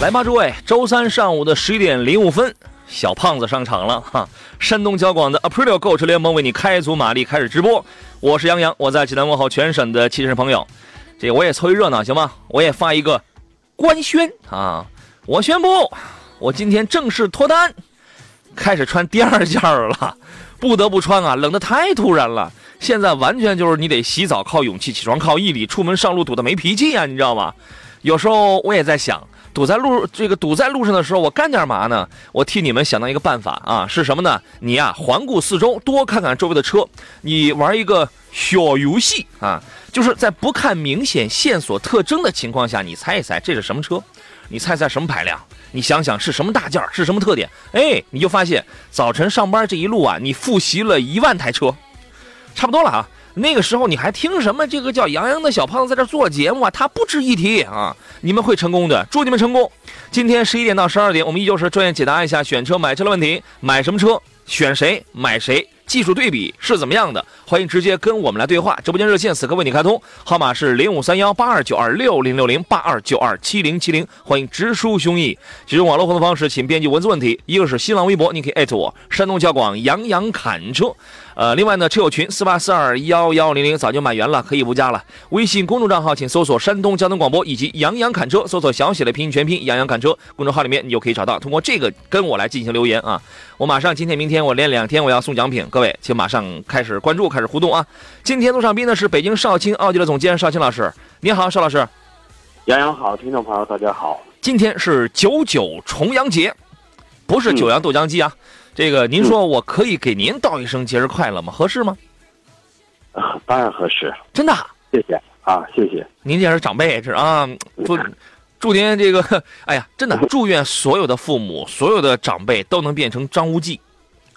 来吧，诸位！周三上午的十一点零五分，小胖子上场了哈！山东交广的 Aprilio 购车联盟为你开足马力，开始直播。我是杨洋，我在济南问候全省的汽车朋友。这我也凑一热闹行吗？我也发一个官宣啊！我宣布，我今天正式脱单，开始穿第二件了。不得不穿啊，冷的太突然了。现在完全就是你得洗澡靠勇气，起床靠毅力，出门上路堵得没脾气呀，你知道吗？有时候我也在想。堵在路这个堵在路上的时候，我干点嘛呢？我替你们想到一个办法啊，是什么呢？你呀，环顾四周，多看看周围的车，你玩一个小游戏啊，就是在不看明显线索特征的情况下，你猜一猜这是什么车？你猜猜什么排量？你想想是什么大件是什么特点？哎，你就发现早晨上班这一路啊，你复习了一万台车，差不多了啊。那个时候你还听什么？这个叫杨洋的小胖子在这做节目啊，他不值一提啊！你们会成功的，祝你们成功。今天十一点到十二点，我们依旧是专业解答一下选车买车的问题：买什么车，选谁，买谁。技术对比是怎么样的？欢迎直接跟我们来对话。直播间热线此刻为你开通，号码是零五三幺八二九二六零六零八二九二七零七零。欢迎直抒胸臆。其实网络互动方式，请编辑文字问题，一个是新浪微博，你可以艾特我山东交广杨洋侃车。呃，另外呢，车友群四八四二幺幺零零早就满员了，可以不加了。微信公众账号请搜索山东交通广播以及杨洋侃车，搜索小写的拼音全拼杨洋侃车公众号里面你就可以找到。通过这个跟我来进行留言啊，我马上今天明天我连两天我要送奖品，各位请马上开始关注，开始互动啊！今天路上宾呢是北京少卿奥迪的总监少卿老师，你好，邵老师。杨洋好，听众朋友大家好。今天是九九重阳节，不是九阳豆浆机啊。这个您说我可以给您道一声节日快乐吗？合适吗？啊，当然合适。真的？谢谢啊，谢谢。您这是长辈是啊，祝祝您这个，哎呀，真的 祝愿所有的父母、所有的长辈都能变成张无忌。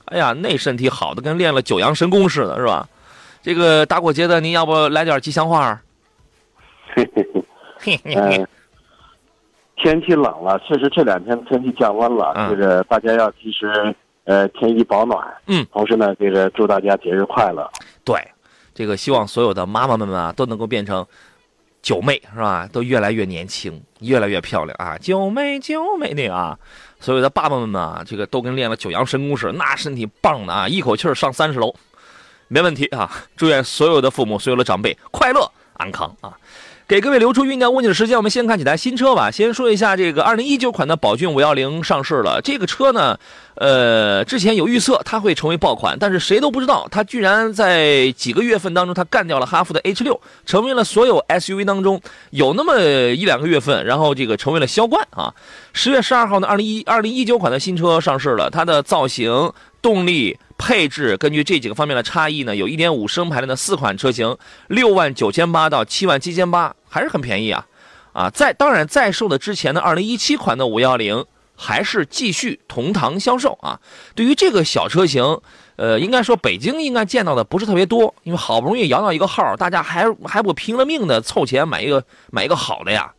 哎呀，那身体好的跟练了九阳神功似的，是吧？这个大过节的，您要不来点吉祥话？嘿嘿嘿，嘿，天气冷了，确实这两天天气降温了，就是大家要及时呃添衣保暖。嗯，同时呢，这个祝大家节日快乐。对，这个希望所有的妈妈们们啊都能够变成九妹，是吧？都越来越年轻，越来越漂亮啊！九妹，九妹的啊！所有的爸爸们啊，这个都跟练了九阳神功似的，那身体棒的啊，一口气儿上三十楼，没问题啊！祝愿所有的父母、所有的长辈快乐安康啊！给各位留出酝酿问题的时间，我们先看几台新车吧。先说一下这个二零一九款的宝骏五幺零上市了。这个车呢，呃，之前有预测它会成为爆款，但是谁都不知道它居然在几个月份当中，它干掉了哈弗的 H 六，成为了所有 SUV 当中有那么一两个月份，然后这个成为了销冠啊。十月十二号呢，二零一二零一九款的新车上市了，它的造型、动力。配置根据这几个方面的差异呢，有一点五升排量的四款车型，六万九千八到七万七千八，还是很便宜啊！啊，在当然在售的之前的二零一七款的五幺零还是继续同堂销售啊。对于这个小车型，呃，应该说北京应该见到的不是特别多，因为好不容易摇到一个号，大家还还不拼了命的凑钱买一个买一个好的呀。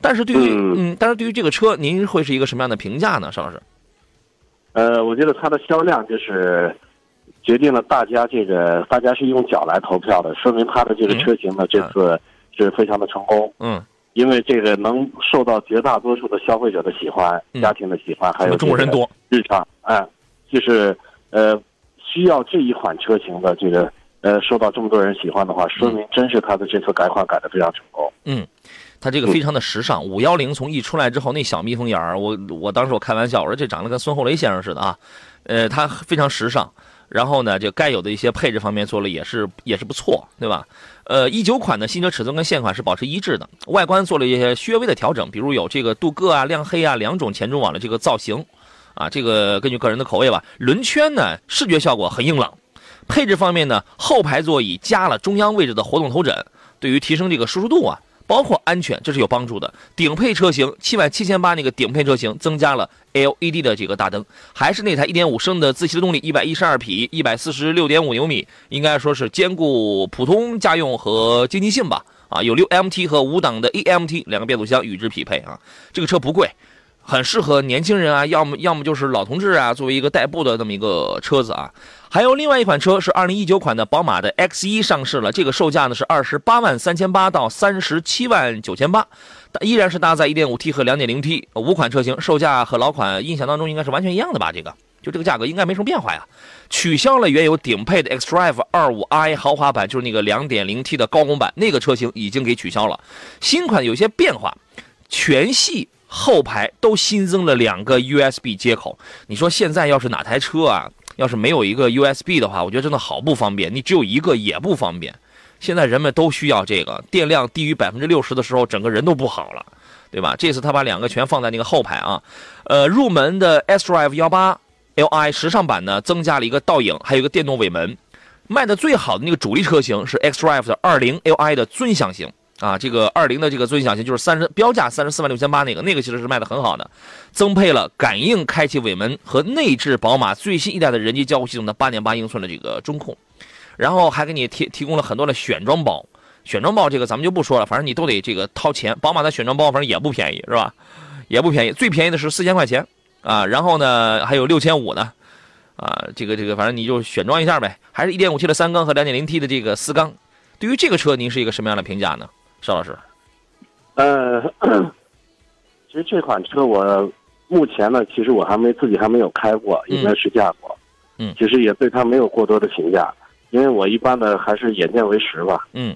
但是对于嗯，但是对于这个车，您会是一个什么样的评价呢，邵老师？呃，我觉得它的销量就是。决定了大家这个，大家是用脚来投票的，说明它的这个车型呢，这次是非常的成功。嗯，因为这个能受到绝大多数的消费者的喜欢，家庭的喜欢，还有中国人多，日常，哎，就是呃，需要这一款车型的这个呃，受到这么多人喜欢的话，说明真是它的这次改款改的非常成功。嗯，它这个非常的时尚。五幺零从一出来之后，那小蜜蜂眼儿，我我当时我开玩笑，我说这长得跟孙红雷先生似的啊，呃，它非常时尚。然后呢，就该有的一些配置方面做了也是也是不错，对吧？呃，一九款的新车尺寸跟现款是保持一致的，外观做了一些略微的调整，比如有这个镀铬啊、亮黑啊两种前中网的这个造型，啊，这个根据个人的口味吧。轮圈呢，视觉效果很硬朗，配置方面呢，后排座椅加了中央位置的活动头枕，对于提升这个舒适度啊，包括安全，这是有帮助的。顶配车型七万七千八那个顶配车型增加了 LED 的这个大灯，还是那台一点五升的自吸的动力，一百一十二匹，一百四十六点五牛米，应该说是兼顾普通家用和经济性吧。啊，有六 MT 和五档的 AMT 两个变速箱与之匹配啊。这个车不贵，很适合年轻人啊，要么要么就是老同志啊，作为一个代步的这么一个车子啊。还有另外一款车是二零一九款的宝马的 X1 上市了，这个售价呢是二十八万三千八到三十七万九千八，依然是搭载一点五 T 和两点零 T 五款车型，售价和老款印象当中应该是完全一样的吧？这个就这个价格应该没什么变化呀。取消了原有顶配的 xDrive 25i 豪华版，就是那个 2.0T 的高功版，那个车型已经给取消了。新款有些变化，全系后排都新增了两个 USB 接口。你说现在要是哪台车啊，要是没有一个 USB 的话，我觉得真的好不方便。你只有一个也不方便。现在人们都需要这个，电量低于百分之六十的时候，整个人都不好了，对吧？这次他把两个全放在那个后排啊，呃，入门的 xDrive 18。Li 时尚版呢，增加了一个倒影，还有一个电动尾门。卖的最好的那个主力车型是 xDrive 的20 Li 的尊享型啊，这个20的这个尊享型就是三十标价三十四万六千八那个，那个其实是卖的很好的，增配了感应开启尾门和内置宝马最新一代的人机交互系统的8.8英寸的这个中控，然后还给你提提供了很多的选装包，选装包这个咱们就不说了，反正你都得这个掏钱。宝马的选装包反正也不便宜，是吧？也不便宜，最便宜的是四千块钱。啊，然后呢，还有六千五呢，啊，这个这个，反正你就选装一下呗。还是一点五 T 的三缸和两点零 T 的这个四缸。对于这个车，您是一个什么样的评价呢，邵老师？呃，其实这款车我目前呢，其实我还没自己还没有开过，也没试驾过。嗯。其实也对它没有过多的评价，因为我一般的还是眼见为实吧。嗯。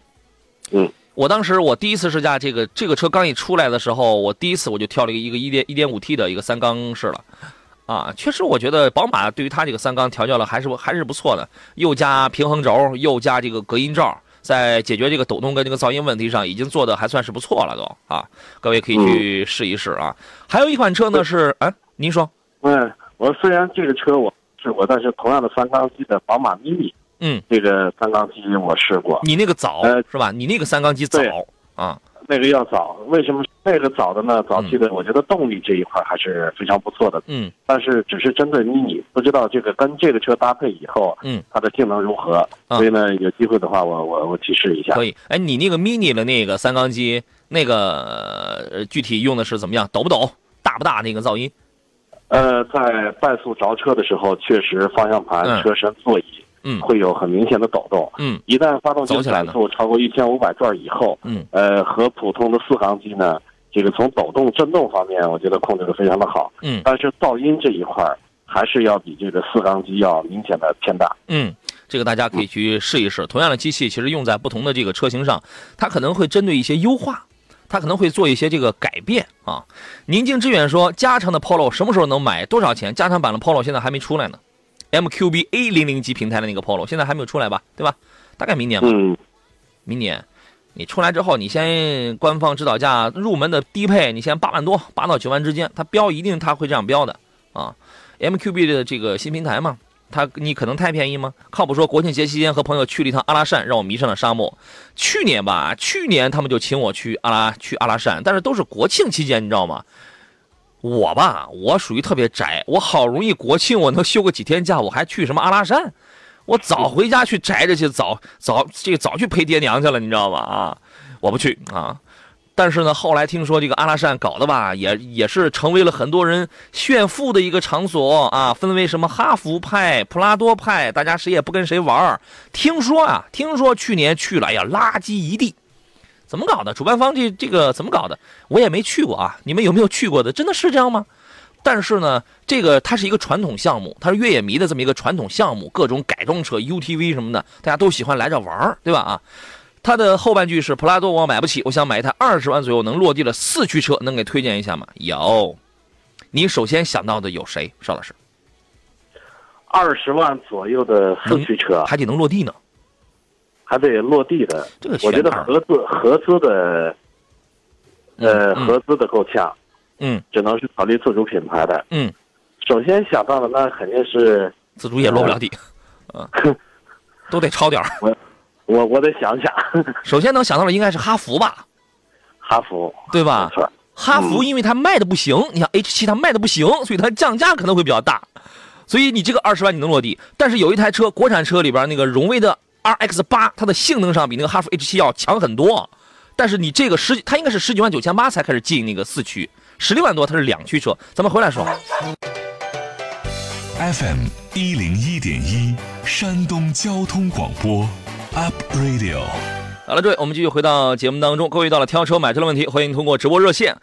嗯。我当时我第一次试驾这个这个车刚一出来的时候，我第一次我就挑了一个一个一点一点五 T 的一个三缸式了，啊，确实我觉得宝马对于它这个三缸调教了还是还是不错的，又加平衡轴，又加这个隔音罩，在解决这个抖动跟这个噪音问题上已经做的还算是不错了都啊，各位可以去试一试啊。还有一款车呢是，哎，您说？嗯，我虽然这个车我试过，但是同样的三缸机的宝马 mini。嗯，这个三缸机我试过，你那个早是吧？你那个三缸机早啊，那个要早。为什么那个早的呢？早期的我觉得动力这一块还是非常不错的。嗯，但是只是针对 mini，不知道这个跟这个车搭配以后，嗯，它的性能如何？所以呢，有机会的话，我我我提示一下。可以。哎，你那个 mini 的那个三缸机，那个具体用的是怎么样？抖不抖？大不大？那个噪音？呃，在怠速着车的时候，确实方向盘、车身、座椅。嗯，会有很明显的抖动。嗯，一旦发动机转速超过一千五百转以后，嗯，呃，和普通的四缸机呢，这个从抖动、震动方面，我觉得控制的非常的好。嗯，但是噪音这一块还是要比这个四缸机要明显的偏大。嗯，这个大家可以去试一试。同样的机器，其实用在不同的这个车型上，它可能会针对一些优化，它可能会做一些这个改变啊。宁静致远说，加长的 Polo 什么时候能买？多少钱？加长版的 Polo 现在还没出来呢。MQB A 零零级平台的那个 Polo 现在还没有出来吧？对吧？大概明年吧。嗯，明年你出来之后，你先官方指导价入门的低配，你先八万多，八到九万之间。它标一定它会这样标的啊。MQB 的这个新平台嘛，它你可能太便宜吗？靠谱说，国庆节期间和朋友去了一趟阿拉善，让我迷上了沙漠。去年吧，去年他们就请我去阿拉去阿拉善，但是都是国庆期间，你知道吗？我吧，我属于特别宅。我好容易国庆我能休个几天假，我还去什么阿拉善？我早回家去宅着去，早早这个早去陪爹娘去了，你知道吗？啊，我不去啊。但是呢，后来听说这个阿拉善搞的吧，也也是成为了很多人炫富的一个场所啊。分为什么哈弗派、普拉多派，大家谁也不跟谁玩。听说啊，听说去年去了，哎呀，垃圾一地。怎么搞的？主办方这这个怎么搞的？我也没去过啊，你们有没有去过的？真的是这样吗？但是呢，这个它是一个传统项目，它是越野迷的这么一个传统项目，各种改装车、UTV 什么的，大家都喜欢来这玩儿，对吧？啊，它的后半句是普拉多我买不起，我想买一台二十万左右能落地的四驱车，能给推荐一下吗？有，你首先想到的有谁？邵老师，二十万左右的四驱车还得能落地呢。还得落地的，这个我觉得合资合资的，呃，合资的够呛，嗯，只能是考虑自主品牌的，嗯，首先想到的那肯定是自主也落不了地，嗯，都得抄点儿。我我得想想，首先能想到的应该是哈弗吧，哈弗。对吧？哈弗因为它卖的不行，你像 H 七它卖的不行，所以它降价可能会比较大，所以你这个二十万你能落地。但是有一台车，国产车里边那个荣威的 RX 八，它的性能上比那个哈弗 H 七要强很多，但是你这个十，它应该是十九万九千八才开始进那个四驱，十六万多它是两驱车。咱们回来说，FM 一零一点一，山东交通广播，Up Radio。好了，各位，我们继续回到节目当中。各位遇到了挑车买车的问题，欢迎通过直播热线，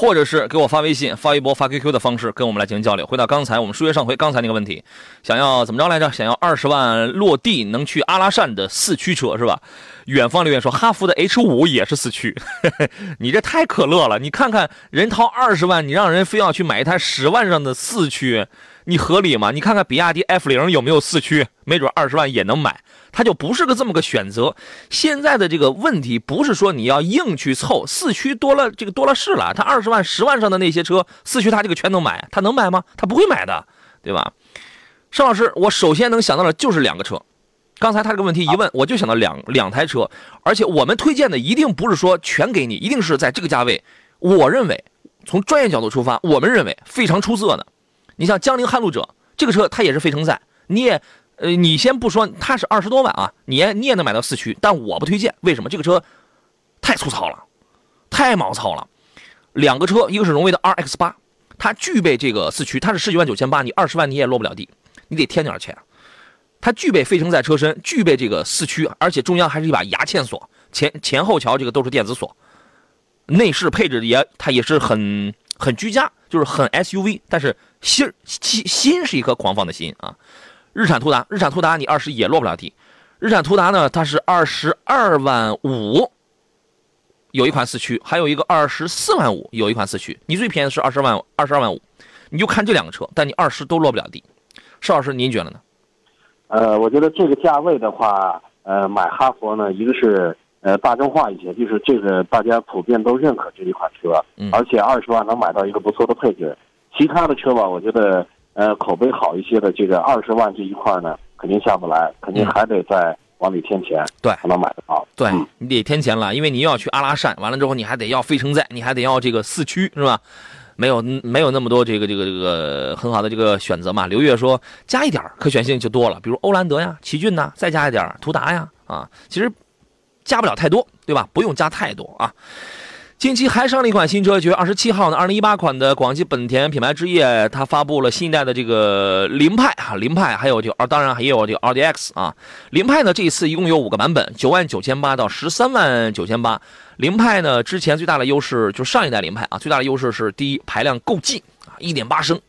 或者是给我发微信、发微博、发 QQ 的方式跟我们来进行交流。回到刚才我们数学上回刚才那个问题，想要怎么着来着？想要二十万落地能去阿拉善的四驱车是吧？远方留言说哈弗的 H 五也是四驱，你这太可乐了！你看看人掏二十万，你让人非要去买一台十万上的四驱，你合理吗？你看看比亚迪 F 零有没有四驱，没准二十万也能买。它就不是个这么个选择。现在的这个问题不是说你要硬去凑四驱多了，这个多了是了。它二十万、十万上的那些车，四驱它这个全能买，它能买吗？它不会买的，对吧？邵老师，我首先能想到的就是两个车。刚才他这个问题一问，我就想到两两台车，而且我们推荐的一定不是说全给你，一定是在这个价位。我认为从专业角度出发，我们认为非常出色的。你像江铃撼路者这个车，它也是非承载，你也。呃，你先不说它是二十多万啊，你也你也能买到四驱，但我不推荐。为什么？这个车太粗糙了，太毛糙了。两个车，一个是荣威的 RX 八，它具备这个四驱，它是十九万九千八，你二十万你也落不了地，你得添点钱。它具备非承载车身，具备这个四驱，而且中央还是一把牙嵌锁，前前后桥这个都是电子锁。内饰配置也它也是很很居家，就是很 SUV，但是心心心是一颗狂放的心啊。日产途达，日产途达你二十也落不了地。日产途达呢，它是二十二万五，有一款四驱，还有一个二十四万五，有一款四驱。你最便宜的是二十万二十二万五，你就看这两个车，但你二十都落不了地。邵老师，您觉得呢？呃，我觉得这个价位的话，呃，买哈佛呢，一个是呃大众化一些，就是这个大家普遍都认可这一款车，嗯而且二十万能买到一个不错的配置。其他的车吧，我觉得呃口碑好一些的，这个二十万这一块呢，肯定下不来，肯定还得再往里添钱，对才能买得到。对嗯你得添钱了，因为你又要去阿拉善，完了之后你还得要非承载，你还得要这个四驱，是吧？没有没有那么多这个这个这个很好的这个选择嘛。刘月说加一点可选性就多了，比如欧蓝德呀、奇骏呐，再加一点儿途达呀，啊，其实加不了太多，对吧？不用加太多啊。近期还上了一款新车，九月二十七号呢，二零一八款的广汽本田品牌之夜，它发布了新一代的这个凌派啊，凌派，还有就啊，当然也有这个 RDX 啊。凌派呢，这一次一共有五个版本，九万九千八到十三万九千八。凌派呢，之前最大的优势就是上一代凌派啊，最大的优势是第一排量够劲啊，一点八升。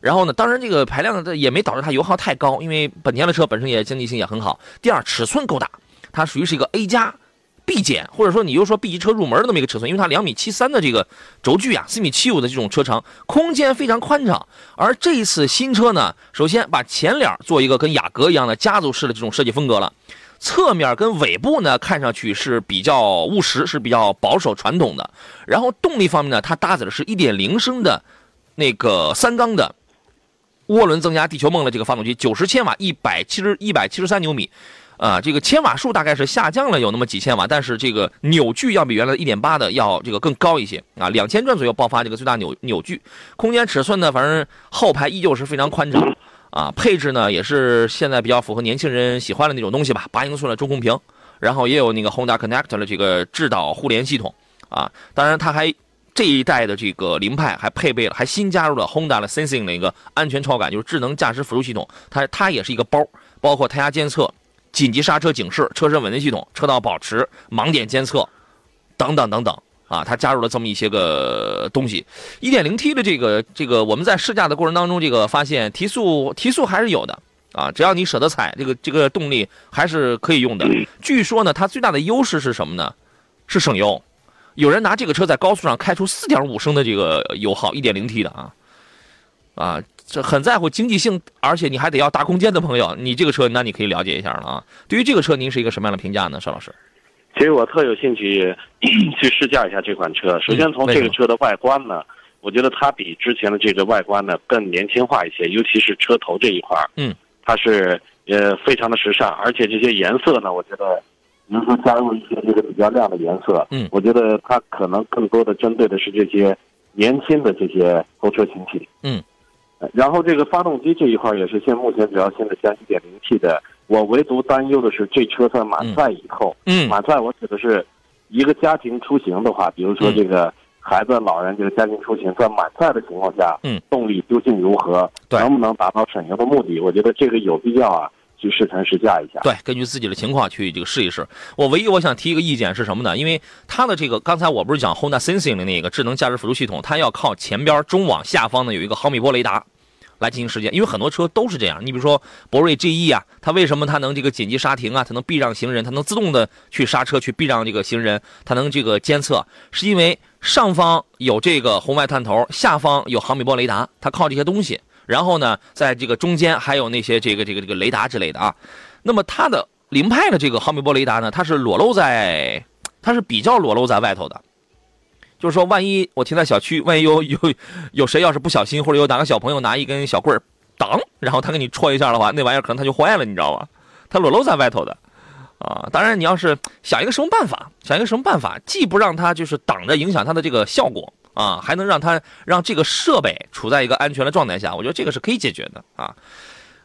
然后呢，当然这个排量呢也没导致它油耗太高，因为本田的车本身也经济性也很好。第二，尺寸够大，它属于是一个 A 加 B 减，或者说你又说 B 级车入门的那么一个尺寸，因为它两米七三的这个轴距啊，四米七五的这种车长，空间非常宽敞。而这一次新车呢，首先把前脸做一个跟雅阁一样的家族式的这种设计风格了。侧面跟尾部呢，看上去是比较务实，是比较保守传统的。然后动力方面呢，它搭载的是1.0升的那个三缸的涡轮增压地球梦的这个发动机，九十千瓦，一百七十一百七十三牛米。啊，这个千瓦数大概是下降了有那么几千瓦，但是这个扭矩要比原来的1.8的要这个更高一些啊，两千转左右爆发这个最大扭扭矩。空间尺寸呢，反正后排依旧是非常宽敞。啊，配置呢也是现在比较符合年轻人喜欢的那种东西吧，八英寸的中控屏，然后也有那个 Honda Connect 的这个智导互联系统啊，当然它还这一代的这个凌派还配备了，还新加入了 Honda 的 Sensing 的一个安全超感，就是智能驾驶辅助系统，它它也是一个包，包括胎压监测、紧急刹车警示、车身稳定系统、车道保持、盲点监测等等等等。啊，它加入了这么一些个东西。一点零 T 的这个这个，我们在试驾的过程当中，这个发现提速提速还是有的啊，只要你舍得踩，这个这个动力还是可以用的。据说呢，它最大的优势是什么呢？是省油。有人拿这个车在高速上开出四点五升的这个油耗一点零 T 的啊啊，这很在乎经济性，而且你还得要大空间的朋友，你这个车那你可以了解一下了啊。对于这个车，您是一个什么样的评价呢，邵老师？其实我特有兴趣去试驾一下这款车。首先从这个车的外观呢，我觉得它比之前的这个外观呢更年轻化一些，尤其是车头这一块儿。嗯，它是呃，非常的时尚，而且这些颜色呢，我觉得，比如说加入一些这个比较亮的颜色，嗯我觉得它可能更多的针对的是这些年轻的这些购车群体，嗯呃。然后这个发动机这一块也是现目前主要现在加 1.0T 的，我唯独担忧的是这车在满载以后，嗯满载我指的是一个家庭出行的话，比如说嗯这个孩子、老人这个家庭出行，在满载的情况下，嗯，动力究竟如何，对能不能达到省油的目的？我觉得这个有必要啊，去试乘试驾一下。对，根据自己的情况去这个试一试。我唯一我想提一个意见是什么呢？因为它的这个刚才我不是讲 Honda Sensing 的那个智能驾驶辅助系统，它要靠前边中网下方呢有一个毫米波雷达。来进行实践，因为很多车都是这样。你比如说博瑞 GE 啊，它为什么它能这个紧急刹停啊？它能避让行人，它能自动的去刹车去避让这个行人，它能这个监测，是因为上方有这个红外探头，下方有毫米波雷达，它靠这些东西。然后呢，在这个中间还有那些这个这个这个雷达之类的啊。那么它的凌派的这个毫米波雷达呢，它是裸露在，它是比较裸露在外头的。就是说，万一我停在小区，万一有有有谁要是不小心，或者有哪个小朋友拿一根小棍儿挡，然后他给你戳一下的话，那玩意儿可能它就坏了，你知道吗？它裸露在外头的，啊，当然你要是想一个什么办法，想一个什么办法，既不让它就是挡着影响它的这个效果啊，还能让它让这个设备处在一个安全的状态下，我觉得这个是可以解决的啊。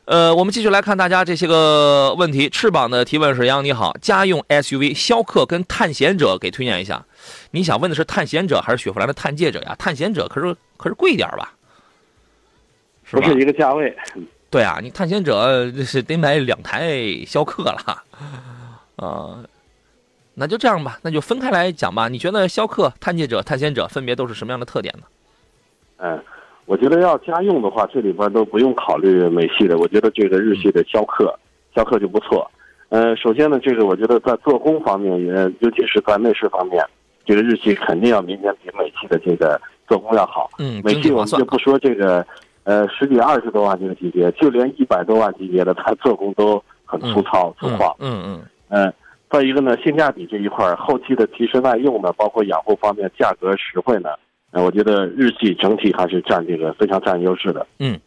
呃，我们继续来看大家这些个问题。翅膀的提问是：杨你好，家用 SUV 逍客跟探险者给推荐一下。你想问的是探险者还是雪佛兰的探界者呀？探险者可是可是贵一点吧？是吧？不是一个价位。对啊，你探险者这是得买两台逍客了，啊、那就这样吧，那就分开来讲吧。你觉得逍客、探界者、探险者分别都是什么样的特点呢？嗯，我觉得要家用的话，这里边都不用考虑美系的，我觉得这个日系的逍客，逍客就不错。呃，首先呢，这个我觉得在做工方面，也尤其是在内饰方面，这个日系肯定要明显比美系的这个做工要好。嗯，美系我们就。不说这个，呃，十几二十多万这个级别，就连一百多万级别的，它做工都很粗糙、粗嗯犷。嗯嗯嗯，再一个呢，性价比这一块儿，后期的提升耐用呢，包括养护方面，价格实惠呢，呃，我觉得日系整体还是占这个非常占优势的。嗯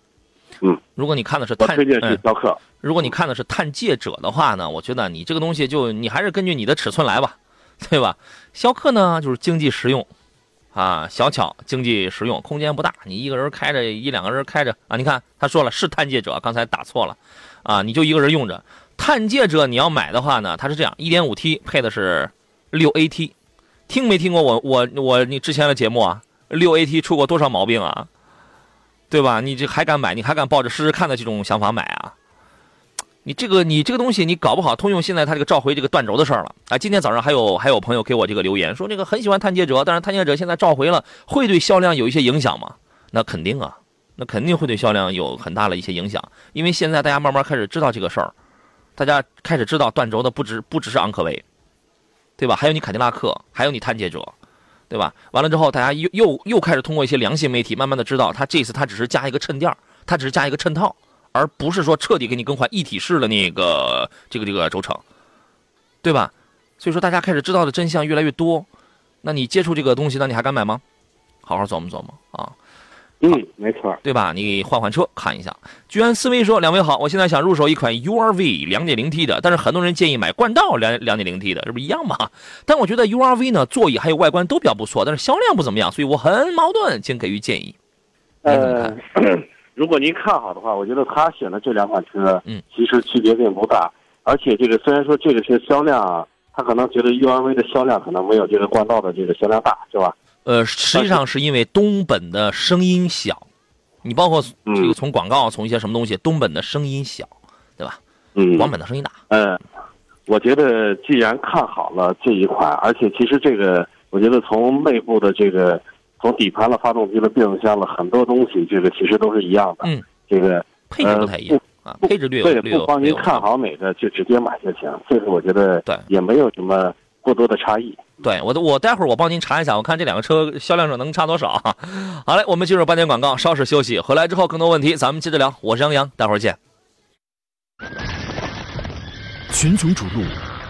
嗯如果你看的是探，我推荐是嗯逍客。如果你看的是探界者的话呢，我觉得你这个东西就你还是根据你的尺寸来吧，对吧？逍客呢就是经济实用，啊，小巧经济实用，空间不大，你一个人开着一两个人开着啊，你看他说了是探界者，刚才打错了，啊，你就一个人用着。探界者你要买的话呢，它是这样，1.5T 配的是 6AT，听没听过我我我你之前的节目啊？6AT 出过多少毛病啊？对吧？你这还敢买？你还敢抱着试试看的这种想法买啊？你这个你这个东西，你搞不好通用现在它这个召回这个断轴的事儿了啊！今天早上还有还有朋友给我这个留言说，这个很喜欢探界者，但是探界者现在召回了，会对销量有一些影响吗？那肯定啊，那肯定会对销量有很大的一些影响，因为现在大家慢慢开始知道这个事儿，大家开始知道断轴的不止不只是昂科威，对吧？还有你凯迪拉克，还有你探界者，对吧？完了之后，大家又又又开始通过一些良心媒体，慢慢的知道，它这次它只是加一个衬垫儿，它只是加一个衬套，而不是说彻底给你更换一体式的那个这个这个轴承，对吧？所以说大家开始知道的真相越来越多，那你接触这个东西，那你还敢买吗？好好琢磨琢磨啊，嗯，没错。对吧？你换换车看一下。居安思危说：“两位好，我现在想入手一款 URV 2.0T 的，但是很多人建议买冠道两 2.0T 的，这不一样吗？但我觉得 URV 呢，座椅还有外观都比较不错，但是销量不怎么样，所以我很矛盾，请给予建议。呃看？，如果您看好的话，我觉得他选的这两款车，嗯，其实区别并不大。而且这个虽然说这个车销量啊，他可能觉得 URV 的销量可能没有这个冠道的这个销量大，是吧？呃，实际上是因为东本的声音小，你包括这个嗯从广告从一些什么东西，东本的声音小，对吧？嗯，广本的声音大。呃，我觉得既然看好了这一款，而且其实这个，我觉得从内部的这个，从底盘了、发动机了、变速箱了，很多东西，这个其实都是一样的。嗯，这个配置不太一样啊，配置略有对，略有不帮您看好哪个就直接买就行，这个我觉得对也没有什么过多的差异。对我，我待会儿我帮您查一下，我看这两个车销量上能差多少。好嘞，我们进入半点广告，稍事休息，回来之后更多问题咱们接着聊。我是杨洋，待会儿见。群雄逐鹿，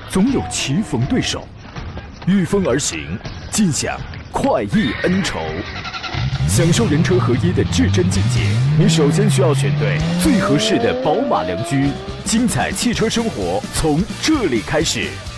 总有棋逢对手，御风而行，尽享快意恩仇。享受人车合一的至臻境界，你首先需要选对最合适的宝马良驹。精彩汽车生活从这里开始。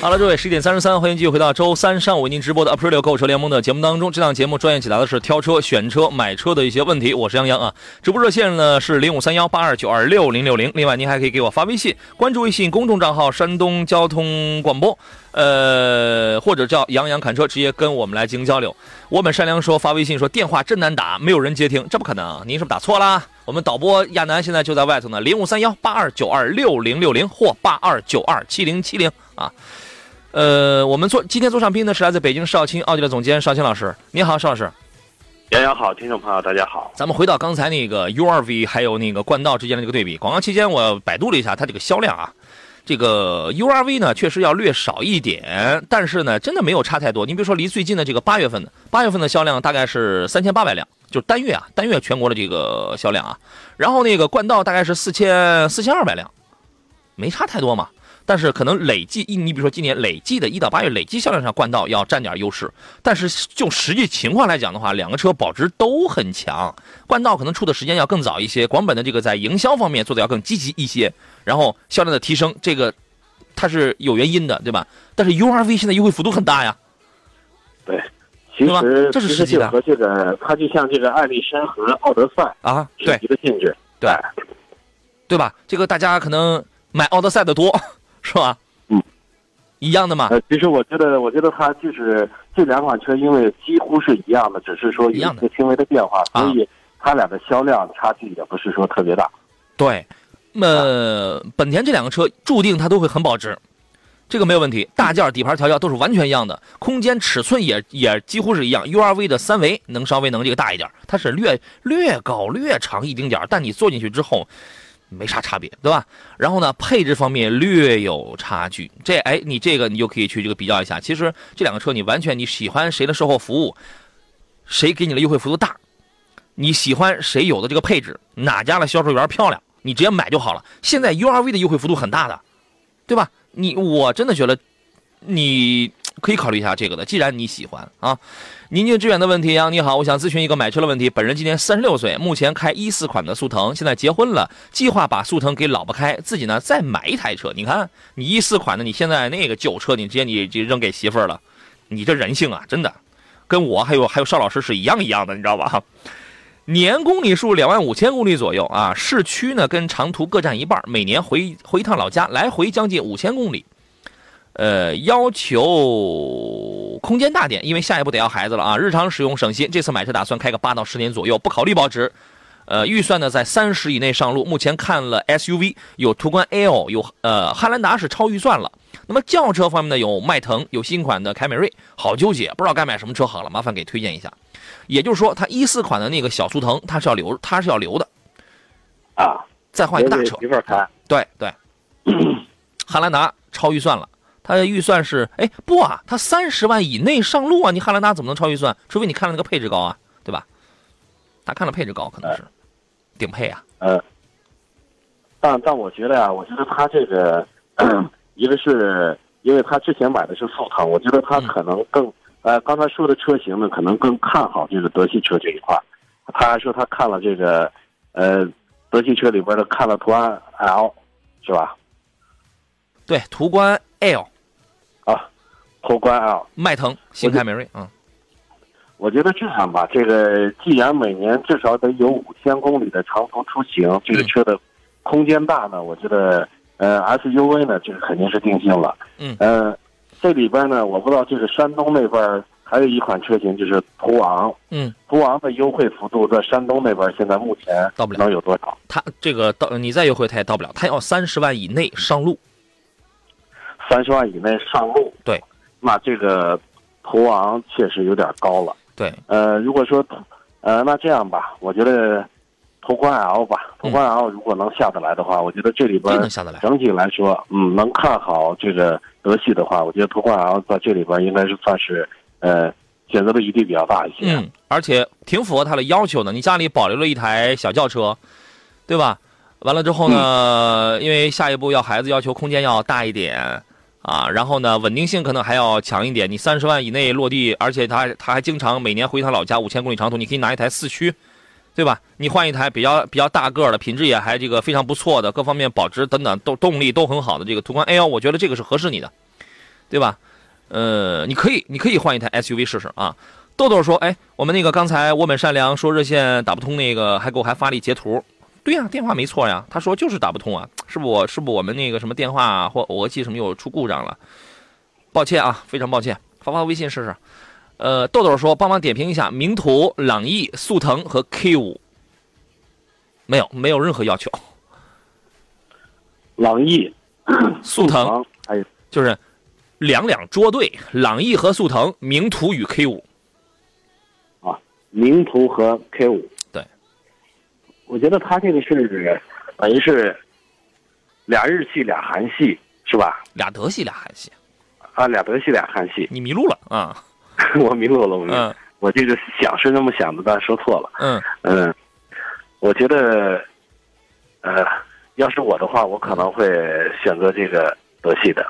好了，各位，十一点三十三，欢迎继续回到周三上午为您直播的 April 购车联盟的节目当中。这档节目专业解答的是挑车、选车、买车的一些问题。我是杨洋啊，直播热线呢是零五三幺八二九二六零六零。另外，您还可以给我发微信，关注微信公众账号“山东交通广播”，呃，或者叫杨洋侃车，直接跟我们来进行交流。我本善良说发微信说电话真难打，没有人接听，这不可能，您是不是打错了？我们导播亚楠现在就在外头呢，零五三幺八二九二六零六零或八二九二七零七零啊。呃，我们做今天做上宾的是来自北京少卿奥迪的总监少卿老师，你好，邵老师。杨洋好，听众朋友大家好。咱们回到刚才那个 URV 还有那个冠道之间的这个对比。广告期间我百度了一下它这个销量啊，这个 URV 呢确实要略少一点，但是呢真的没有差太多。你比如说离最近的这个八月份的八月份的销量大概是三千八百辆，就是单月啊单月全国的这个销量啊。然后那个冠道大概是四千四千二百辆，没差太多嘛。但是可能累计一，你比如说今年累计的一到八月累计销量上，冠道要占点优势。但是就实际情况来讲的话，两个车保值都很强。冠道可能出的时间要更早一些，广本的这个在营销方面做的要更积极一些，然后销量的提升，这个它是有原因的，对吧？但是 URV 现在优惠幅度很大呀。对，其实这是实际的。和这个它就像这个艾力绅和奥德赛啊，对一个性质，对，对吧？这个大家可能买奥德赛的多。是吧？嗯，一样的嘛。呃，其实我觉得，我觉得它就是这两款车，因为几乎是一样的，只是说有一些轻微的变化，所以它俩的销量差距也不是说特别大。对，那本田这两个车注定它都会很保值，这个没有问题。大件、底盘调教都是完全一样的，空间尺寸也也几乎是一样。URV 的三维能稍微能这个大一点，它是略略高略长一丁点但你坐进去之后。没啥差别，对吧？然后呢，配置方面略有差距。这哎，你这个你就可以去这个比较一下。其实这两个车你完全你喜欢谁的售后服务，谁给你的优惠幅度大，你喜欢谁有的这个配置，哪家的销售员漂亮，你直接买就好了。现在 URV 的优惠幅度很大的，对吧？你我真的觉得你。可以考虑一下这个的，既然你喜欢啊。宁静致远的问题啊，你好，我想咨询一个买车的问题。本人今年三十六岁，目前开一四款的速腾，现在结婚了，计划把速腾给老婆开，自己呢再买一台车。你看，你一四款的，你现在那个旧车，你直接你就扔给媳妇儿了，你这人性啊，真的，跟我还有还有邵老师是一样一样的，你知道吧？年公里数两万五千公里左右啊，市区呢跟长途各占一半，每年回回一趟老家，来回将近五千公里。呃，要求空间大点，因为下一步得要孩子了啊。日常使用省心，这次买车打算开个八到十年左右，不考虑保值。呃，预算呢在三十以内上路。目前看了 SUV，有途观 L，有呃汉兰达是超预算了。那么轿车方面呢，有迈腾，有新款的凯美瑞，好纠结，不知道该买什么车好了，麻烦给推荐一下。也就是说，它一四款的那个小速腾，它是要留，它是要留的啊，再换一个大车。媳妇开。对对，汉兰达超预算了。它的预算是，哎不啊，它三十万以内上路啊，你汉兰达怎么能超预算？除非你看了那个配置高啊，对吧？他看了配置高，可能是顶配啊。呃，但但我觉得啊，我觉得他这个，一个是因为他之前买的是速腾，我觉得他可能更，呃，刚才说的车型呢，可能更看好这个德系车这一块。他还说他看了这个，呃，德系车里边的看了途安 L，是吧？对，途观 L。啊，途观 L，迈腾，新凯美瑞，嗯，我觉得这样吧，这个既然每年至少得有五千公里的长途出行，这个车的空间大呢，我觉得呃 SUV 呢，这个肯定是定性了，嗯，呃，这里边呢，我不知道就是山东那边还有一款车型就是途昂，嗯，途昂的优惠幅度在山东那边现在目前到不了。能有多少？它这个到你再优惠它也到不了，它要三十万以内上路。三十万以内上路，对，那这个途昂确实有点高了。对，呃，如果说，呃，那这样吧，我觉得途观 L 吧，途观 L 如果能下得来的话，我觉得这里边整体来说，嗯，能看好这个德系的话，我觉得途观 L 在这里边应该是算是呃选择的余地比较大一些。嗯，而且挺符合他的要求的。你家里保留了一台小轿车，对吧？完了之后呢，因为下一步要孩子要求空间要大一点啊，然后呢稳定性可能还要强一点。你三十万以内落地，而且他他还经常每年回他老家五千公里长途，你可以拿一台四驱，对吧？你换一台比较比较大个的，品质也还这个非常不错的，各方面保值等等都动力都很好的这个途观 L，我觉得这个是合适你的，对吧？呃，你可以你可以换一台 SUV 试试啊。豆豆说：“哎，我们那个刚才我本善良说热线打不通，那个还给我还发了一截图。对呀，电话没错呀。他说就是打不通啊，是不我是不我们那个什么电话或讹机什么又出故障了？抱歉啊，非常抱歉。发发微信试试。呃，豆豆说帮忙点评一下名图、朗逸、速腾和 K 五。没有，没有任何要求。朗逸、速腾还有就是两两捉对，朗逸和速腾，名图与 K 五。啊，名图和 K 五。对，我觉得他这个是等于是俩日系俩韩系是吧？俩德系俩韩系，啊，俩德系俩韩系。你迷路了啊？我迷路了，我迷路了嗯我这个想是那么想的，但说错了。嗯嗯，我觉得，呃，要是我的话，我可能会选择这个德系的。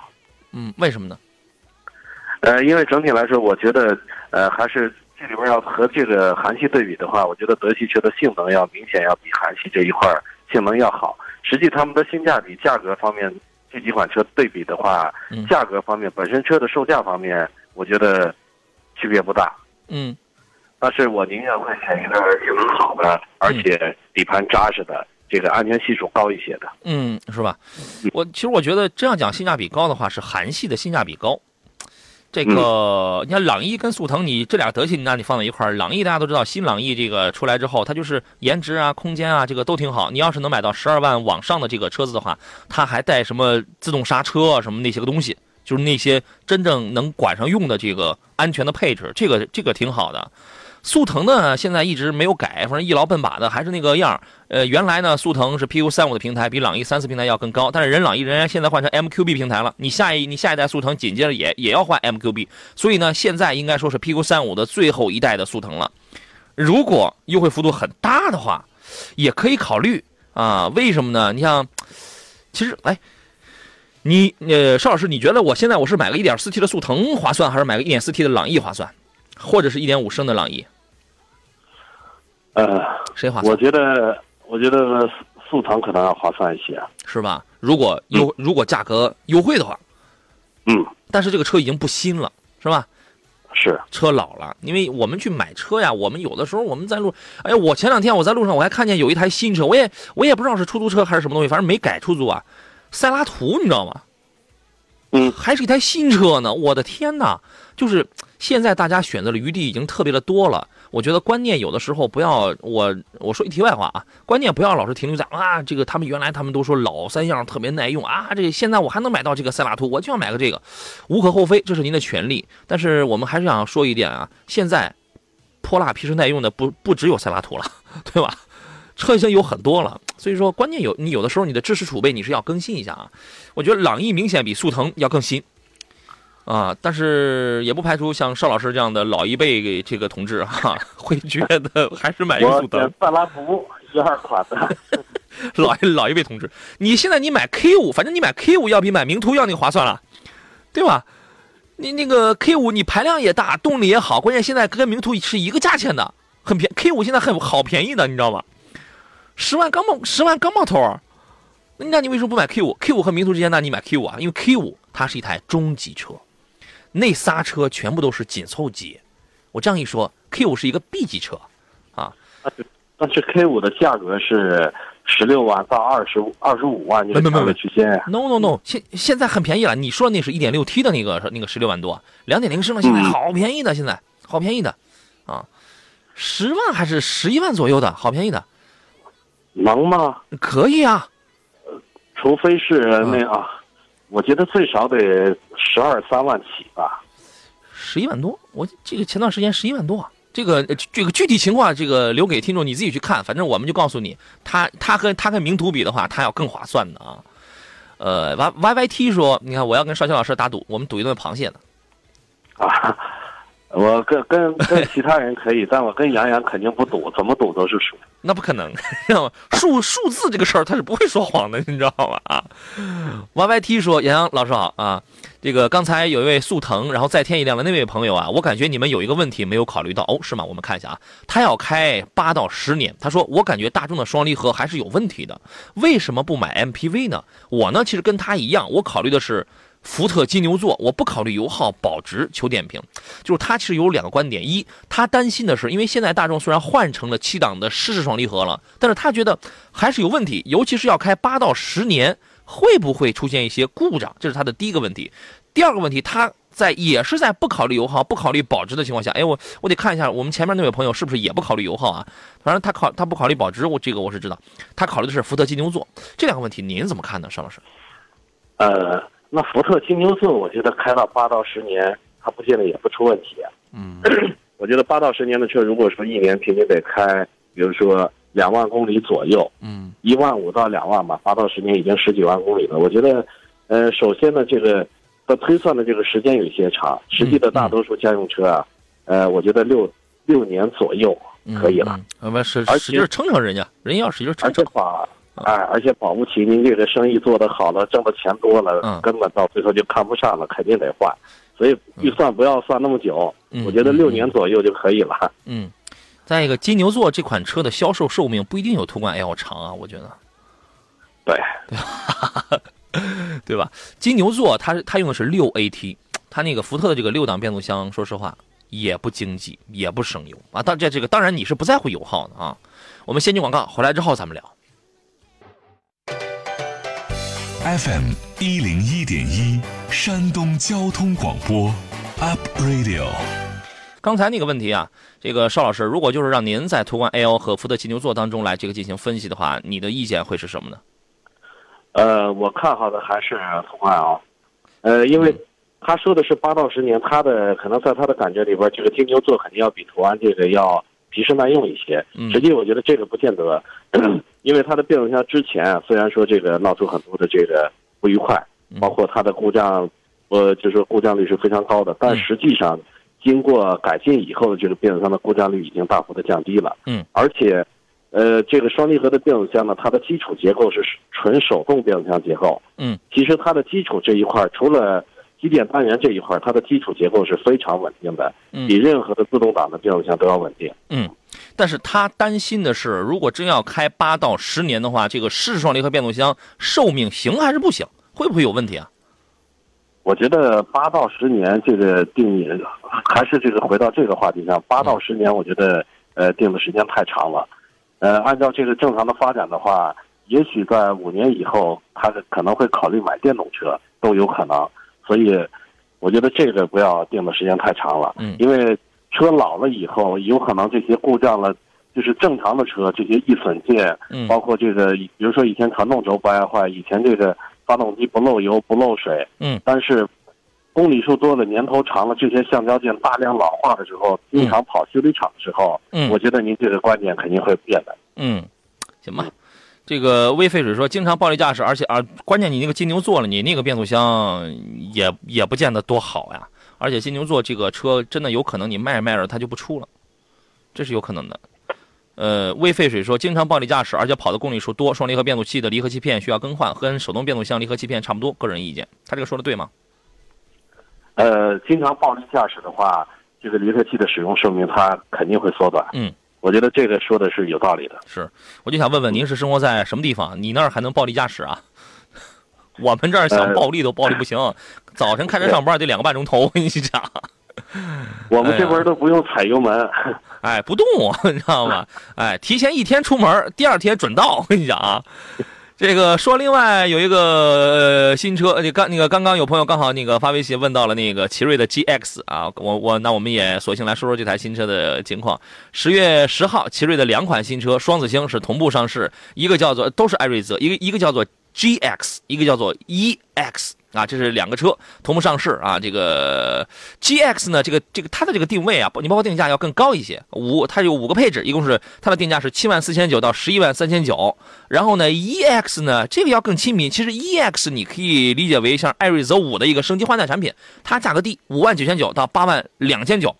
嗯，为什么呢？呃，因为整体来说，我觉得，呃，还是这里边要和这个韩系对比的话，我觉得德系车的性能要明显要比韩系这一块儿性能要好。实际他们的性价比、价格方面，这几款车对比的话，嗯价格方面，本身车的售价方面，我觉得区别不大。嗯但是我宁愿会选一个性能好的，而且底盘扎实的，这个安全系数高一些的。嗯，是吧？我其实我觉得这样讲性价比高的话，是韩系的性价比高。这个，你看朗逸跟速腾，你这俩德系，那你放在一块儿，朗逸大家都知道，新朗逸这个出来之后，它就是颜值啊、空间啊，这个都挺好。你要是能买到十二万往上的这个车子的话，它还带什么自动刹车啊，什么那些个东西，就是那些真正能管上用的这个安全的配置，这个这个挺好的。速腾呢，现在一直没有改，反正一劳奔把的还是那个样。呃，原来呢，速腾是 PQ 三五的平台，比朗逸三四平台要更高，但是人朗逸人家现在换成 MQB 平台了，你下一你下一代速腾紧接着也也要换 MQB，所以呢，现在应该说是 PQ 三五的最后一代的速腾了。如果优惠幅度很大的话，也可以考虑啊。为什么呢？你像，其实哎，你呃，邵老师，你觉得我现在我是买个 1.4T 的速腾划算，还是买个 1.4T 的朗逸划算，或者是一点五升的朗逸，呃，谁划算我？觉得，我觉得速速腾可能要划算一些。是吧？如果优如果价格优惠的话，嗯，但是这个车已经不新了，是吧？是，车老了，因为我们去买车呀，我们有的时候我们在路，哎，我前两天我在路上我还看见有一台新车，我也我也不知道是出租车还是什么东西，反正没改出租啊，塞拉图你知道吗？嗯还是一台新车呢，我的天哪！就是现在大家选择的余地已经特别的多了，我觉得观念有的时候不要我我说一题外话啊，观念不要老是停留在啊这个他们原来他们都说老三样特别耐用啊，这个现在我还能买到这个塞拉图，我就要买个这个，无可厚非，这是您的权利。但是我们还是想说一点啊，现在泼辣皮实耐用的不不只有塞拉图了，对吧？车型有很多了，所以说关键有你有的时候你的知识储备你是要更新一下啊。我觉得朗逸明显比速腾要更新啊，但是也不排除像邵老师这样的老一辈这个同志哈、会觉得还是买一个我速腾选。塞拉图一二款的。老一老一辈同志，你现在你买 K 五，反正你买 K 五要比买名图要那个划算了，对吧？你那个 K 五你排量也大，动力也好，关键现在跟名图是一个价钱的，很便 K 五现在很好便宜的，你知道吗？十万刚冒十万刚冒头儿，那你为什么不买 K 五？K 五和名图之间，那你买 K 五啊？因为 K 五它是一台中级车，那仨车全部都是紧凑级。我这样一说，K 五是一个 B 级车，啊。但是 K 五的价格是十六万到二十二十五万这个没没没区间。呀。No no no，现现在很便宜了。你说那是一点六 T 的那个那个十六万多，两点零升的现在嗯。好便宜的，现在。好便宜的，啊，十万还是十一万左右的，好便宜的，能吗？可以啊。除非是那啊，我觉得最少得十二三万起吧。十一万多，我这个前段时间十一万多啊，这个呃这个具体情况这个留给听众你自己去看，反正我们就告诉你，它它跟它跟名图比的话，它要更划算的啊。呃，Y Y Y T 说，你看我要跟邵青老师打赌，我们赌一顿螃蟹呢。啊，我跟跟跟其他人可以，但我跟杨洋肯定不赌，怎么赌都是输。那不可能，你知道吗？数数字这个事儿他是不会说谎的，你知道吗？啊，Y Y T 说杨洋老师好啊，这个刚才有一位速腾，然后再添一辆的那位朋友啊，我感觉你们有一个问题没有考虑到哦，是吗？我们看一下啊，他要开八到十年，他说我感觉大众的双离合还是有问题的，为什么不买 M P V 呢？我呢其实跟他一样，我考虑的是。福特金牛座，我不考虑油耗保值，求点评。就是他其实有两个观点：一，他担心的是，因为现在大众虽然换成了七档的湿式双离合了，但是他觉得还是有问题，尤其是要开八到十年，会不会出现一些故障？这是他的第一个问题。第二个问题，他在也是在不考虑油耗、不考虑保值的情况下，哎，我我得看一下我们前面那位朋友是不是也不考虑油耗啊？反正他考他不考虑保值，我这个我是知道，他考虑的是福特金牛座。这两个问题您怎么看呢，邵老师？呃。那福特金牛座，我觉得开到八到十年，它不见得也不出问题。嗯，我觉得八到十年的车，如果说一年平均得开，比如说两万公里左右，嗯，一万五到两万吧，八到十年已经十几万公里了。我觉得，呃，首先呢，这个它推算的这个时间有些长，实际的大多数家用车啊，呃，我觉得六六年左右可以了。我们使使劲撑撑人家，人要使劲撑撑。哎，而且保不齐您这个生意做得好了，挣的钱多了，嗯，根本到最后就看不上了，肯定得换。所以预算不要算那么久，我觉得六年左右就可以了。嗯，再一个，金牛座这款车的销售寿命不一定有途观 L 长啊，我觉得。对，对吧？对吧？金牛座它它用的是六 AT，它那个福特的这个六档变速箱，说实话也不经济，也不省油啊。当这这个当然你是不在乎油耗的啊。我们先进广告，回来之后咱们聊。FM 一零一点一，山东交通广播，Up Radio。刚才那个问题啊，这个邵老师，如果就是让您在途观 L 和福特金牛座当中来这个进行分析的话，你的意见会是什么呢？呃，我看好的还是途观 L，呃，因为他说的是八到十年，他的可能在他的感觉里边，这个金牛座肯定要比途安这个要。皮实耐用一些，实际我觉得这个不见得，因为它的变速箱之前虽然说这个闹出很多的这个不愉快，包括它的故障，呃，就是说故障率是非常高的，但实际上经过改进以后的这个变速箱的故障率已经大幅的降低了。嗯，而且，呃，这个双离合的变速箱呢，它的基础结构是纯手动变速箱结构。嗯，其实它的基础这一块除了机电单元这一块，它的基础结构是非常稳定的，比任何的自动挡的变速箱都要稳定。嗯，但是他担心的是，如果真要开八到十年的话，这个湿式双离合变速箱寿命行还是不行？会不会有问题啊？我觉得八到十年这个定义，还是这个回到这个话题上，八到十年，我觉得呃定的时间太长了。呃，按照这个正常的发展的话，也许在五年以后，他可能会考虑买电动车，都有可能。所以，我觉得这个不要定的时间太长了，嗯，因为车老了以后，有可能这些故障了，就是正常的车这些易损件，嗯，包括这个，比如说以前传动轴不爱坏，以前这个发动机不漏油不漏水，嗯，但是公里数多了，年头长了，这些橡胶件大量老化的时候，经常跑修理厂的时候，嗯，我觉得您这个观点肯定会变的，嗯，行吧。这个微废水说，经常暴力驾驶，而且啊，关键你那个金牛座了，你那个变速箱也也不见得多好呀。而且金牛座这个车真的有可能你卖着卖着它就不出了，这是有可能的。呃，魏废水说，经常暴力驾驶，而且跑的公里数多，双离合变速器的离合器片需要更换，跟手动变速箱离合器片差不多。个人意见，他这个说的对吗？呃，经常暴力驾驶的话，这个离合器的使用寿命它肯定会缩短。嗯。我觉得这个说的是有道理的。是，我就想问问您是生活在什么地方？你那儿还能暴力驾驶啊？我们这儿想暴力都暴力不行，早晨开车上班得两个半钟头。我跟你讲，我们这边都不用踩油门，哎，不动，你知道吗？哎，提前一天出门，第二天准到。我跟你讲啊。这个说，另外有一个新车，就刚那个刚刚有朋友刚好那个发微信问到了那个奇瑞的 GX 啊，我我那我们也索性来说说这台新车的情况。十月十号，奇瑞的两款新车双子星是同步上市，一个叫做都是艾瑞泽，一个一个叫做 GX，一个叫做 EX 啊，这是两个车同步上市啊。这个 GX 呢，这个这个它的这个定位啊，你包括定价要更高一些，五它有五个配置，一共是它的定价是七万四千九到十一万三千九。然后呢，EX 呢，这个要更亲民。其实 EX 你可以理解为像艾瑞泽五的一个升级换代产品，它价格低，五万九千九到八万两千九。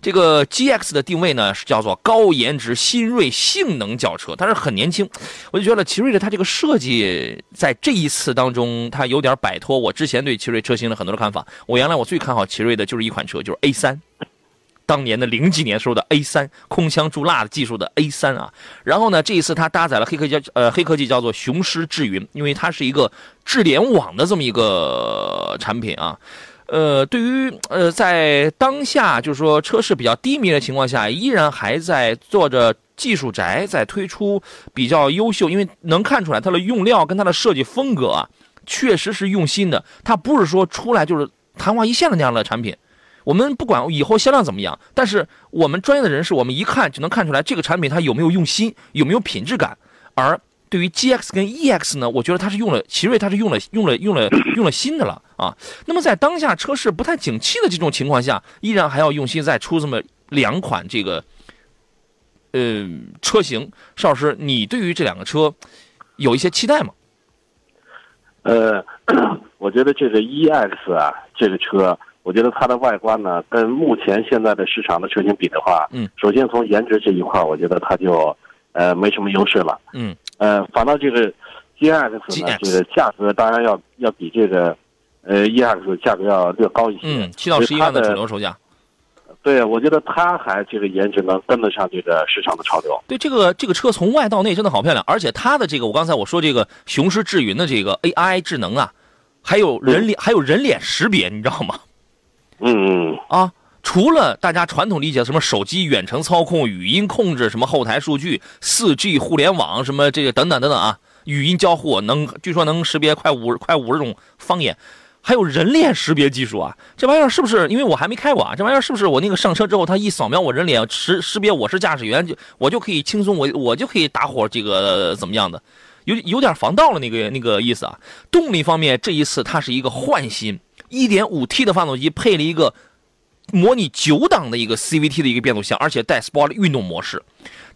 这个 GX 的定位呢是叫做高颜值新锐性能轿车，但是很年轻，我就觉得奇瑞的它这个设计在这一次当中，它有点摆脱我之前对奇瑞车型的很多的看法。我原来我最看好奇瑞的就是一款车，就是 A 三，当年的零几年时候的 A 三，空腔注蜡的技术的 A 三啊。然后呢，这一次它搭载了黑科技，呃，黑科技叫做雄狮智云，因为它是一个智联网的这么一个产品啊。呃，对于呃，在当下就是说车市比较低迷的情况下，依然还在做着技术宅，在推出比较优秀，因为能看出来它的用料跟它的设计风格啊，确实是用心的。它不是说出来就是昙花一现的那样的产品。我们不管以后销量怎么样，但是我们专业的人士，我们一看就能看出来这个产品它有没有用心，有没有品质感。而对于 GX 跟 EX 呢，我觉得它是用了奇瑞，它是用了用了用了用了新的了啊。那么在当下车市不太景气的这种情况下，依然还要用心再出这么两款这个呃车型。邵老师，你对于这两个车有一些期待吗？呃，我觉得这个 EX 啊，这个车，我觉得它的外观呢，跟目前现在的市场的车型比的话，嗯，首先从颜值这一块，我觉得它就呃没什么优势了。嗯。呃，反倒这个 GX 呢，这个价格当然要要比这个呃 EX 价格要略高一些，嗯，七到十一万的主流售价。对，我觉得它还这个颜值能跟得上这个市场的潮流。对，这个这个车从外到内真的好漂亮，而且它的这个我刚才我说这个雄狮智云的这个 AI 智能啊，还有人脸还有人脸识别，你知道吗？嗯嗯啊。除了大家传统理解什么手机远程操控、语音控制、什么后台数据、四 G 互联网什么这个等等等等啊，语音交互能据说能识别快五快五十种方言，还有人脸识别技术啊，这玩意儿是不是？因为我还没开过啊，这玩意儿是不是我那个上车之后，它一扫描我人脸识识别我是驾驶员，就我就可以轻松我我就可以打火这个怎么样的？有有点防盗了那个那个意思啊。动力方面，这一次它是一个换新，1.5T 的发动机配了一个。模拟九档的一个 CVT 的一个变速箱，而且带 Sport 运动模式。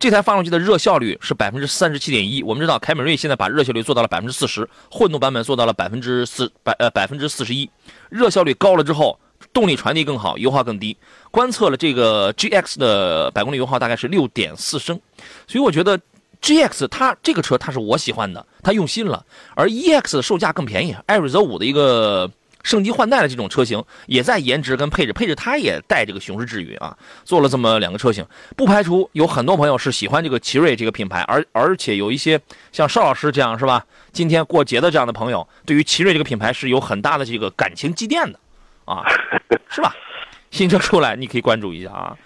这台发动机的热效率是百分之三十七点一。我们知道凯美瑞现在把热效率做到了百分之四十，混动版本做到了百分之四百呃百分之四十一。热效率高了之后，动力传递更好，油耗更低。观测了这个 GX 的百公里油耗大概是六点四升，所以我觉得 GX 它这个车它是我喜欢的，它用心了。而 EX 的售价更便宜，艾瑞泽五的一个。升级换代的这种车型，也在颜值跟配置，配置它也带这个雄狮智云啊，做了这么两个车型，不排除有很多朋友是喜欢这个奇瑞这个品牌，而而且有一些像邵老师这样是吧？今天过节的这样的朋友，对于奇瑞这个品牌是有很大的这个感情积淀的，啊，是吧？新车出来你可以关注一下啊。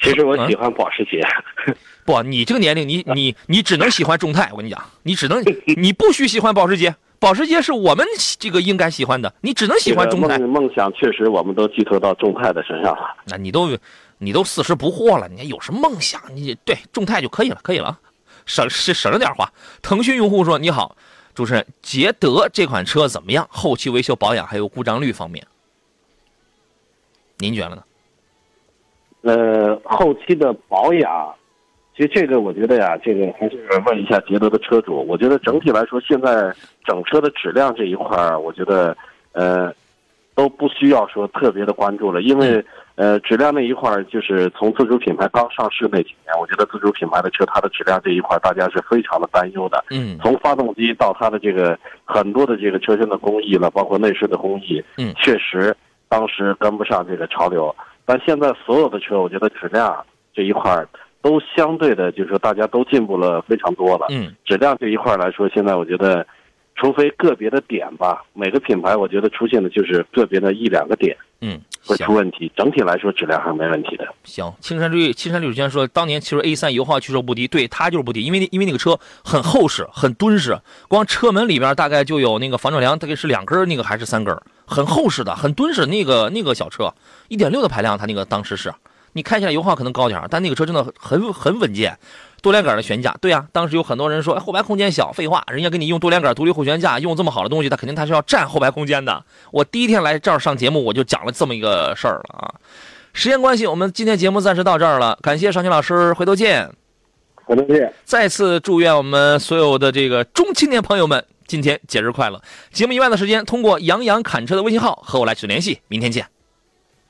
其实我喜欢保时捷，不，你这个年龄，你你你只能喜欢众泰，我跟你讲，你只能你不许喜欢保时捷。保时捷是我们这个应该喜欢的，你只能喜欢众泰。梦想确实，我们都寄托到众泰的身上了。那你都，你都四十不惑了，你还有什么梦想？你对众泰就可以了，可以了，省省省着点花。腾讯用户说：“你好，主持人，捷德这款车怎么样？后期维修保养还有故障率方面，您觉得呢？”呃，后期的保养。其实这个我觉得呀，这个还是问一下捷德的车主。我觉得整体来说，现在整车的质量这一块儿，我觉得呃都不需要说特别的关注了，因为呃质量那一块儿，就是从自主品牌刚上市那几年，我觉得自主品牌的车它的质量这一块儿，大家是非常的担忧的。嗯。从发动机到它的这个很多的这个车身的工艺了，包括内饰的工艺，嗯，确实当时跟不上这个潮流。但现在所有的车，我觉得质量这一块儿。都相对的，就是说大家都进步了非常多了。嗯，质量这一块来说，现在我觉得，除非个别的点吧，每个品牌我觉得出现的就是个别的一两个点，嗯，会出问题。整体来说，质量还是没问题的。行，青山绿青山绿水先说，当年其实 A 三油耗据说不低，对它就是不低，因为因为那个车很厚实、很敦实，光车门里边大概就有那个防撞梁，大概是两根那个还是三根，很厚实的、很敦实。那个那个小车，一点六的排量，它那个当时是。你开起来油耗可能高点但那个车真的很很稳健。多连杆的悬架，对呀、当时有很多人说、哎、后排空间小，废话，人家给你用多连杆独立后悬架，用这么好的东西，他肯定他是要占后排空间的。我第一天来这儿上节目，我就讲了这么一个事儿了啊。时间关系，我们今天节目暂时到这儿了，感谢尚青老师，回头见。回头见。再次祝愿我们所有的这个中青年朋友们今天节日快乐。节目以外的时间，通过杨洋侃车的微信号和我来取得联系。明天见。